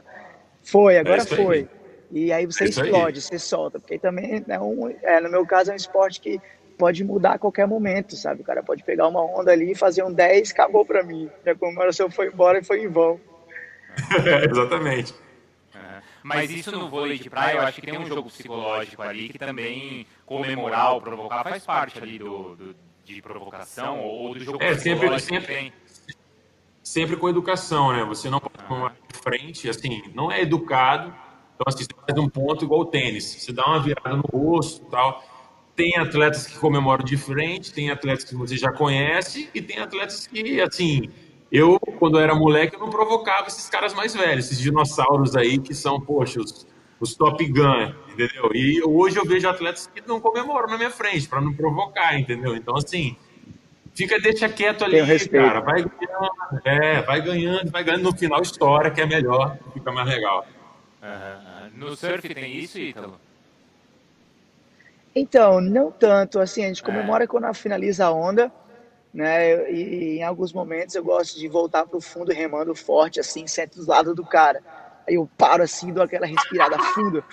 foi, agora é foi. E aí você é explode, aí. você solta, porque também é um, é, no meu caso é um esporte que pode mudar a qualquer momento, sabe? O cara pode pegar uma onda ali e fazer um 10, acabou para mim. A comemoração foi embora e foi em vão. Exatamente. É. Mas isso no vôlei de praia, eu acho que tem um jogo psicológico ali que também comemorar ou provocar faz parte ali do, do de provocação ou do jogo é, sempre, sempre, sempre com educação, né? Você não pode ah. de frente, assim, não é educado. Então, assim, você faz um ponto igual o tênis. Você dá uma virada no rosto e tal tem atletas que comemoram de frente, tem atletas que você já conhece e tem atletas que, assim, eu, quando eu era moleque, eu não provocava esses caras mais velhos, esses dinossauros aí que são, poxa, os, os Top Gun, entendeu? E hoje eu vejo atletas que não comemoram na minha frente, para não provocar, entendeu? Então, assim, fica, deixa quieto ali, cara, vai ganhando, é, vai ganhando, vai ganhando, no final história, que é melhor, fica mais legal. Uhum. No surf tem isso, Ítalo? Então, não tanto. Assim, a gente é. comemora quando finaliza a onda, né? E, em alguns momentos eu gosto de voltar para o fundo remando forte, assim, sento do lado do cara. Aí eu paro assim, dou aquela respirada fundo.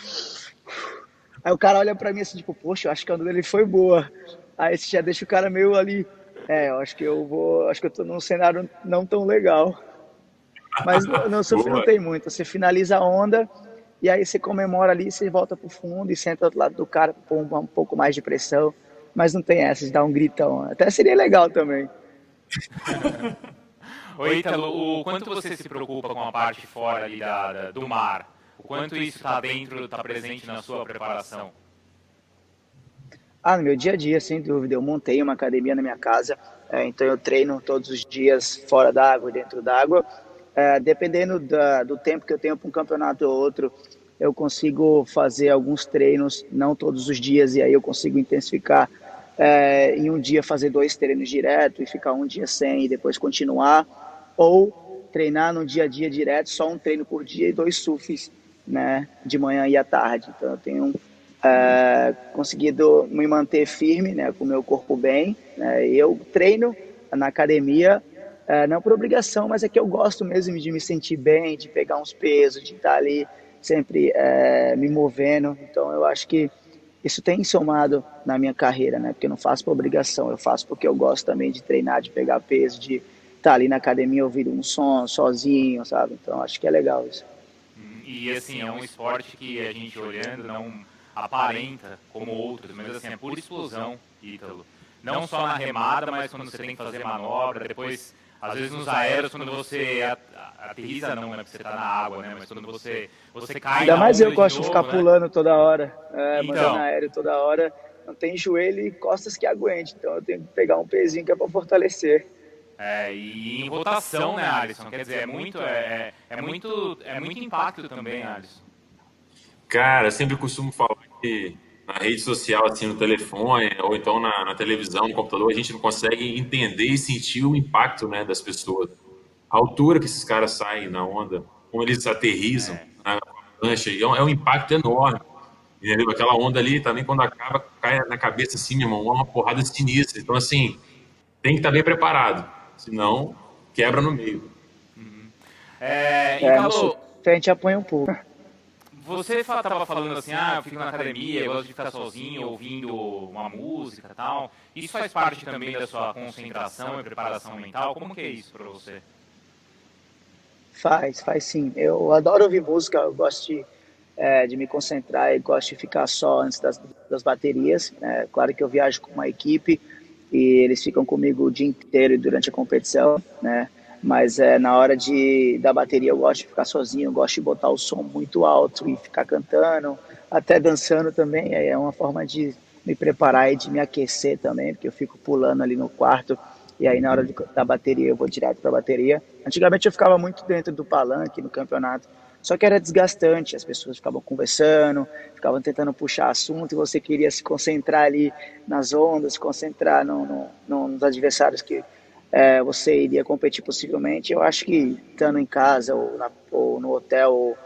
Aí o cara olha para mim assim, tipo, poxa, eu acho que a onda dele foi boa. Aí você já deixa o cara meio ali. É, eu acho que eu vou. Acho que eu tô num cenário não tão legal. Mas não sofri não tem muito. Você finaliza a onda e aí você comemora ali, você volta pro fundo e senta do lado do cara para um, um pouco mais de pressão. Mas não tem essa de dar um gritão. Até seria legal também. Oi, Ítalo, o quanto você se preocupa com a parte fora ali da, da do mar? O quanto isso está dentro, está presente na sua preparação? Ah, no meu dia a dia, sem dúvida. Eu montei uma academia na minha casa, é, então eu treino todos os dias fora d'água e dentro d'água. É, dependendo da, do tempo que eu tenho para um campeonato ou outro, eu consigo fazer alguns treinos, não todos os dias, e aí eu consigo intensificar é, em um dia fazer dois treinos direto e ficar um dia sem e depois continuar, ou treinar no dia a dia direto, só um treino por dia e dois surfs, né, de manhã e à tarde. Então eu tenho é, conseguido me manter firme, né, com o meu corpo bem. Né, eu treino na academia é, não por obrigação, mas é que eu gosto mesmo de me sentir bem, de pegar uns pesos, de estar ali sempre é, me movendo. Então eu acho que isso tem somado na minha carreira, né? Porque eu não faço por obrigação, eu faço porque eu gosto também de treinar, de pegar peso, de estar ali na academia ouvindo um som sozinho, sabe? Então acho que é legal isso. E assim, é um esporte que a gente olhando não aparenta como outros, mas assim, é pura explosão, Ítalo. Não só na remada, mas quando você tem que fazer manobra, depois às vezes nos aéreos, quando você aterriza não, né? Porque você tá na água, né? Mas quando você, você cai Ainda mais eu gosto de, ficar né? pulando toda hora, é, então, mandando aéreo toda hora. Não tem joelho e costas que aguente, então eu tenho que pegar um pezinho que é para fortalecer. É, e em rotação, né, Alisson? Quer dizer, é muito, é, é, muito, é muito impacto também, Alisson. Cara, eu sempre costumo falar que na rede social, assim, no telefone, ou então na, na, televisão, no computador, a gente não consegue entender e sentir o impacto né, das pessoas. A altura que esses caras saem na onda, como eles aterrizam é. na lancha, é um, é um impacto enorme. Entendeu? Aquela onda ali também, quando acaba, cai na cabeça assim, meu irmão, é uma porrada sinistra. Então, assim, tem que estar bem preparado senão quebra no meio. Uhum. É, é, então, a gente apanha um pouco. Você estava falando assim, ah, eu fico na academia, eu gosto de ficar sozinho, ouvindo uma música e tal. Isso faz parte também da sua concentração e preparação mental? Como que é isso para você? Faz, faz sim. Eu adoro ouvir música, eu gosto de, é, de me concentrar e gosto de ficar só antes das, das baterias. É, claro que eu viajo com uma equipe, e eles ficam comigo o dia inteiro durante a competição, né? Mas é na hora de da bateria eu gosto de ficar sozinho, eu gosto de botar o som muito alto e ficar cantando, até dançando também. É uma forma de me preparar e de me aquecer também, porque eu fico pulando ali no quarto e aí na hora de, da bateria eu vou direto para a bateria. Antigamente eu ficava muito dentro do palanque no campeonato, só que era desgastante, as pessoas ficavam conversando, ficavam tentando puxar assunto e você queria se concentrar ali nas ondas, se concentrar no, no, no, nos adversários que é, você iria competir possivelmente. Eu acho que estando em casa ou, na, ou no hotel ou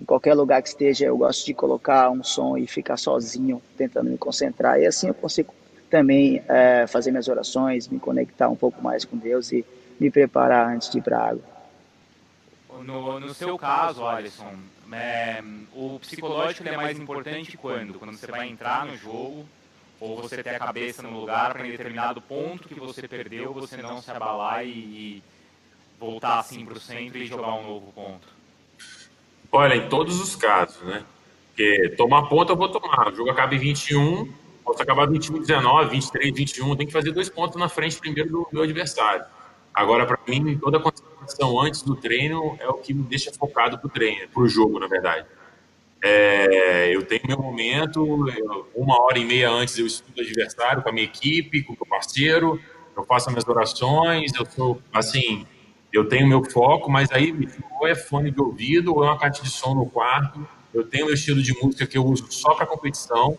em qualquer lugar que esteja, eu gosto de colocar um som e ficar sozinho, tentando me concentrar. E assim eu consigo também é, fazer minhas orações, me conectar um pouco mais com Deus e me preparar antes de ir para a água no, no seu caso, Alisson, é, o psicológico é mais importante quando? Quando você vai entrar no jogo ou você ter a cabeça no lugar para em determinado ponto que você perdeu, você não se abalar e, e voltar assim para o centro e jogar um novo ponto? Olha, em todos os casos, né? Porque tomar ponto eu vou tomar. O jogo acaba em 21, posso acabar 21, 19, 23, 21. Tem que fazer dois pontos na frente primeiro do meu adversário. Agora, para mim, toda a concentração antes do treino é o que me deixa focado para o treino, para o jogo, na verdade. É, eu tenho meu momento, uma hora e meia antes eu estudo adversário com a minha equipe, com o meu parceiro, eu faço as minhas orações, eu sou, assim, eu tenho meu foco, mas aí ou é fone de ouvido ou é uma caixa de som no quarto, eu tenho meu estilo de música que eu uso só para competição,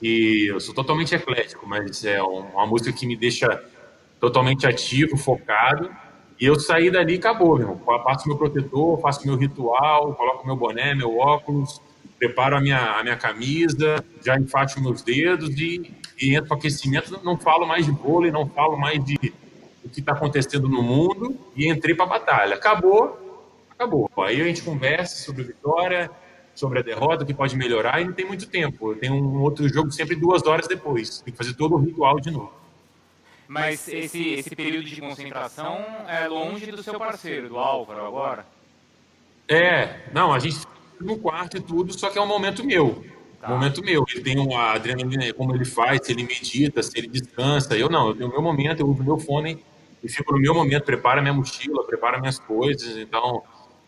e eu sou totalmente eclético, mas é uma música que me deixa totalmente ativo, focado. E eu saí dali e acabou, meu. Passo meu protetor, faço meu ritual, coloco meu boné, meu óculos, preparo a minha, a minha camisa, já enfaixo meus dedos e, e entro para aquecimento. Não falo mais de vôlei, não falo mais de o que está acontecendo no mundo e entrei para a batalha. Acabou, acabou. Aí a gente conversa sobre a vitória, sobre a derrota, o que pode melhorar e não tem muito tempo. Eu tenho um outro jogo sempre duas horas depois. Tem que fazer todo o ritual de novo. Mas esse, esse período de concentração é longe do seu parceiro, do Álvaro, agora? É, não, a gente no quarto e tudo, só que é um momento meu. Tá. momento meu. Ele tem uma adrenalina, como ele faz, se ele medita, se ele descansa. Eu não, eu tenho o meu momento, eu uso meu fone e fico no meu momento, preparo minha mochila, preparo minhas coisas. Então,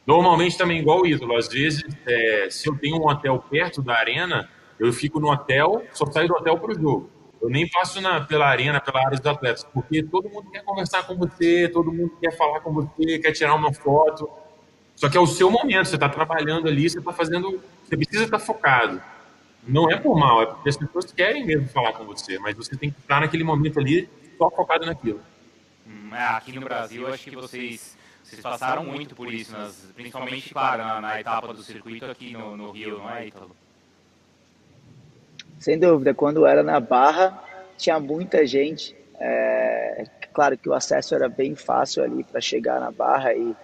normalmente também igual o ídolo. Às vezes, é, se eu tenho um hotel perto da arena, eu fico no hotel, só saio do hotel para o jogo. Eu nem passo na, pela arena, pela área dos atletas, porque todo mundo quer conversar com você, todo mundo quer falar com você, quer tirar uma foto. Só que é o seu momento, você está trabalhando ali, você está fazendo. Você precisa estar tá focado. Não é por mal, é porque as pessoas querem mesmo falar com você, mas você tem que estar naquele momento ali só focado naquilo. Hum, é, aqui no Brasil, acho que vocês, vocês passaram muito por isso, nas, principalmente, claro, na, na, etapa do circuito aqui no, no Rio, não é, Ítalo? Sem dúvida, quando era na Barra, tinha muita gente. É, claro que o acesso era bem fácil ali para chegar na Barra e,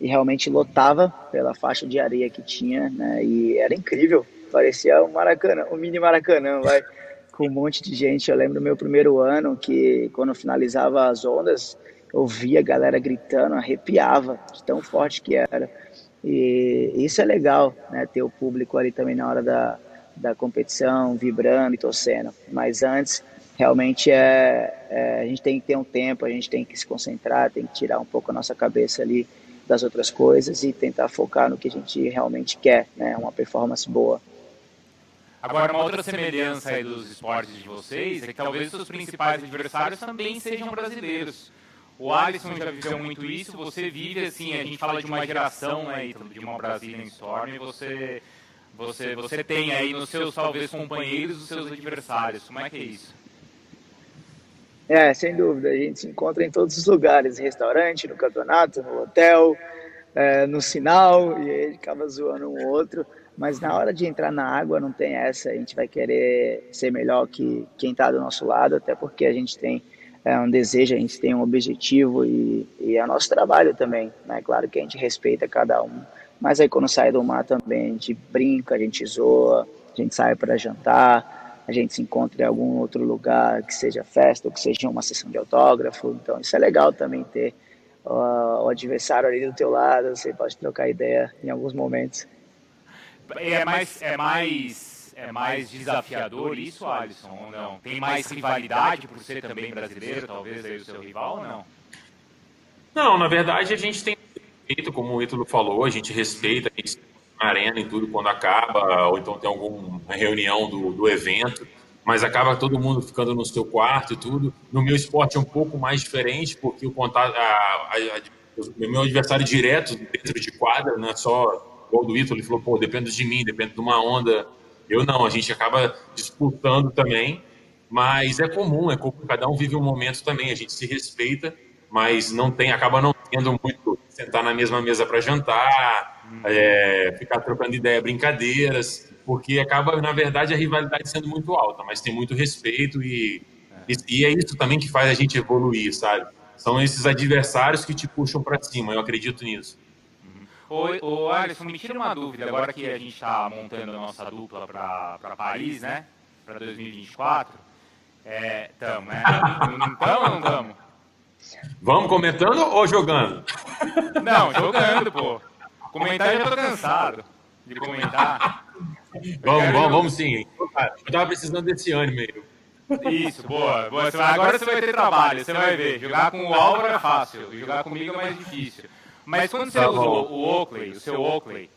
e, realmente lotava pela faixa de areia que tinha, né? E era incrível, parecia um Maracanã, um mini Maracanã, vai, com um monte de gente. Eu lembro do meu primeiro ano que quando finalizava as ondas, eu via a galera gritando, arrepiava de tão forte que era. E isso é legal, né? Ter o público ali também na hora da, da competição, vibrando e torcendo. Mas antes realmente é, é, a gente tem que ter um tempo, a gente tem que se concentrar, tem que tirar um pouco a nossa cabeça ali das outras coisas e tentar focar no que a gente realmente quer, né? Uma performance boa. Agora, uma outra semelhança aí dos esportes de vocês é que talvez os seus principais adversários também sejam brasileiros. O Alisson já viveu muito isso, você vive assim, a gente fala de uma geração, né, de uma Brazilian Storm, e você, você, você tem aí nos seus, talvez, companheiros os seus adversários. Como é que é isso? É, sem dúvida. A gente se encontra em todos os lugares, no restaurante, no campeonato, no hotel, é, no sinal, e aí acaba zoando um outro. Mas na hora de entrar na água não tem essa, a gente vai querer ser melhor que quem está do nosso lado, até porque a gente tem é, um desejo, a gente tem um objetivo e, e é nosso trabalho também. Né? Claro que a gente respeita cada um, mas aí quando sai do mar também a gente brinca, a gente zoa, a gente sai para jantar, a gente se encontra em algum outro lugar, que seja festa ou que seja uma sessão de autógrafo. Então, isso é legal também ter uh, o adversário ali do teu lado, você pode trocar ideia em alguns momentos. É mais, é mais, é mais desafiador isso, Alisson, ou não? Tem mais rivalidade por ser também brasileiro, talvez aí o seu rival ou não? Não, na verdade a gente tem respeito, como o Ítalo falou, a gente respeita, a gente arena e tudo quando acaba, ou então tem alguma reunião do, do evento, mas acaba todo mundo ficando no seu quarto e tudo. No meu esporte é um pouco mais diferente, porque o contato, a, a, a, o meu adversário direto dentro de quadra, não é só igual do Ítalo, ele falou, pô, depende de mim, depende de uma onda. Eu não, a gente acaba disputando também, mas é comum, é comum, cada um vive um momento também, a gente se respeita, mas não tem, acaba não tendo muito sentar na mesma mesa para jantar, é, ficar trocando ideia, brincadeiras, porque acaba, na verdade, a rivalidade sendo muito alta, mas tem muito respeito e, e, e é isso também que faz a gente evoluir, sabe? São esses adversários que te puxam para cima, eu acredito nisso. Ô, ô Alisson, me tira uma dúvida, agora que a gente está montando a nossa dupla para Paris, né? Para 2024. É, tamo, né? Não tamo ou não tamo? Vamos comentando ou jogando? Não, jogando, pô. Comentar eu já tô cansado de comentar. vamos, vamos, vamos sim. Eu tava precisando desse ânimo aí. Isso, boa. boa. Agora você vai ter trabalho, você vai ver. Jogar com o Álvaro é fácil, jogar comigo é mais difícil. Mas quando você tá usou o Oakley, o seu Oakley,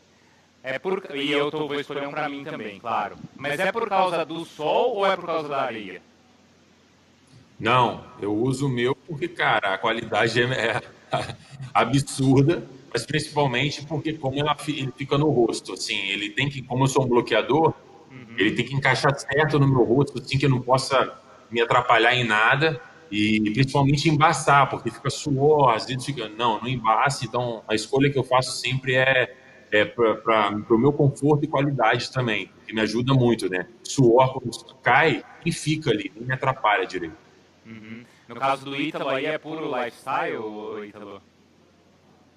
é por, e eu tô, vou escolher um para mim também, claro. Mas é por causa do sol ou é por causa da areia? Não, eu uso o meu porque, cara, a qualidade é absurda mas principalmente porque como ela, ele fica no rosto, assim, ele tem que, como eu sou um bloqueador, uhum. ele tem que encaixar certo no meu rosto, assim, que eu não possa me atrapalhar em nada e principalmente embaçar, porque fica suor, às vezes fica, não, não embaça, então a escolha que eu faço sempre é, é para o meu conforto e qualidade também, que me ajuda muito, né? Suor, quando cai, e fica ali, não me atrapalha direito. Uhum. No caso do Ítalo, aí é puro lifestyle, Ítalo?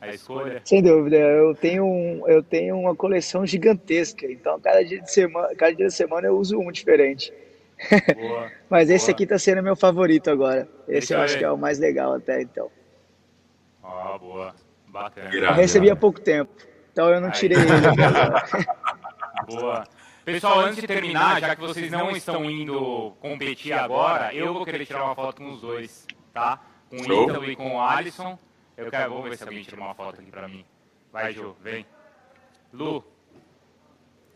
a escolha? Sem dúvida, eu tenho, um, eu tenho uma coleção gigantesca, então cada dia de semana, cada dia de semana eu uso um diferente. Boa, Mas esse boa. aqui está sendo meu favorito agora. Esse Deixa eu acho que é o mais legal até então. Ó, oh, boa. Bacana. Eu recebi há pouco tempo, então eu não Aí. tirei ele. boa. Pessoal, antes de terminar, já que vocês não estão indo competir agora, eu vou querer tirar uma foto com os dois, tá? Com o Ítalo e com o Alisson. Eu quero, vamos ver se alguém tira uma foto aqui pra mim. Vai, Ju, vem. Lu,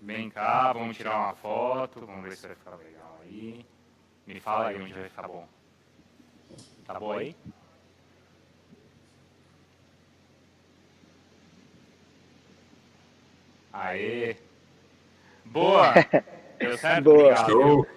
vem cá, vamos tirar uma foto. Vamos ver se vai ficar legal aí. Me fala aí onde vai ficar bom. Tá bom aí? Aê! Boa! Deu certo? Boa! Obrigado.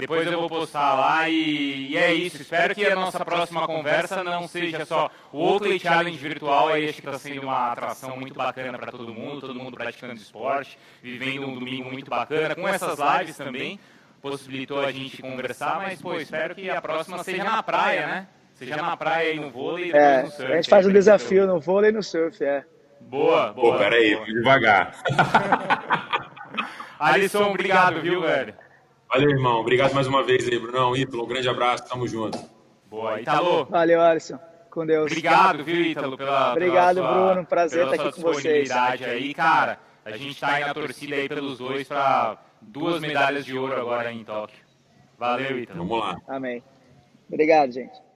Depois eu vou postar lá e, e, é isso. Espero que a nossa próxima conversa não seja só o Oakley Challenge virtual. Aí acho que está sendo uma atração muito bacana para todo mundo, todo mundo praticando esporte, vivendo um domingo muito bacana. Com essas lives também possibilitou a gente conversar, mas pô, espero que a próxima seja na praia, né? Seja na praia e no vôlei e é, no surf. A gente faz um desafio no vôlei e no surf, é. Boa, boa. Pô, peraí, boa. devagar. Alisson, obrigado, viu, velho? Valeu, irmão. Obrigado mais uma vez aí, Brunão. Ítalo, um grande abraço. Tamo junto. Boa. Italo. Valeu, Alisson. Com Deus. Obrigado, viu, Ítalo, pela. Obrigado, pela sua, Bruno. Prazer estar aqui com vocês. aí, cara. A gente tá aí na torcida aí pelos dois para duas medalhas de ouro agora em Tóquio. Valeu, Ita. Vamos lá. Amém. Obrigado, gente.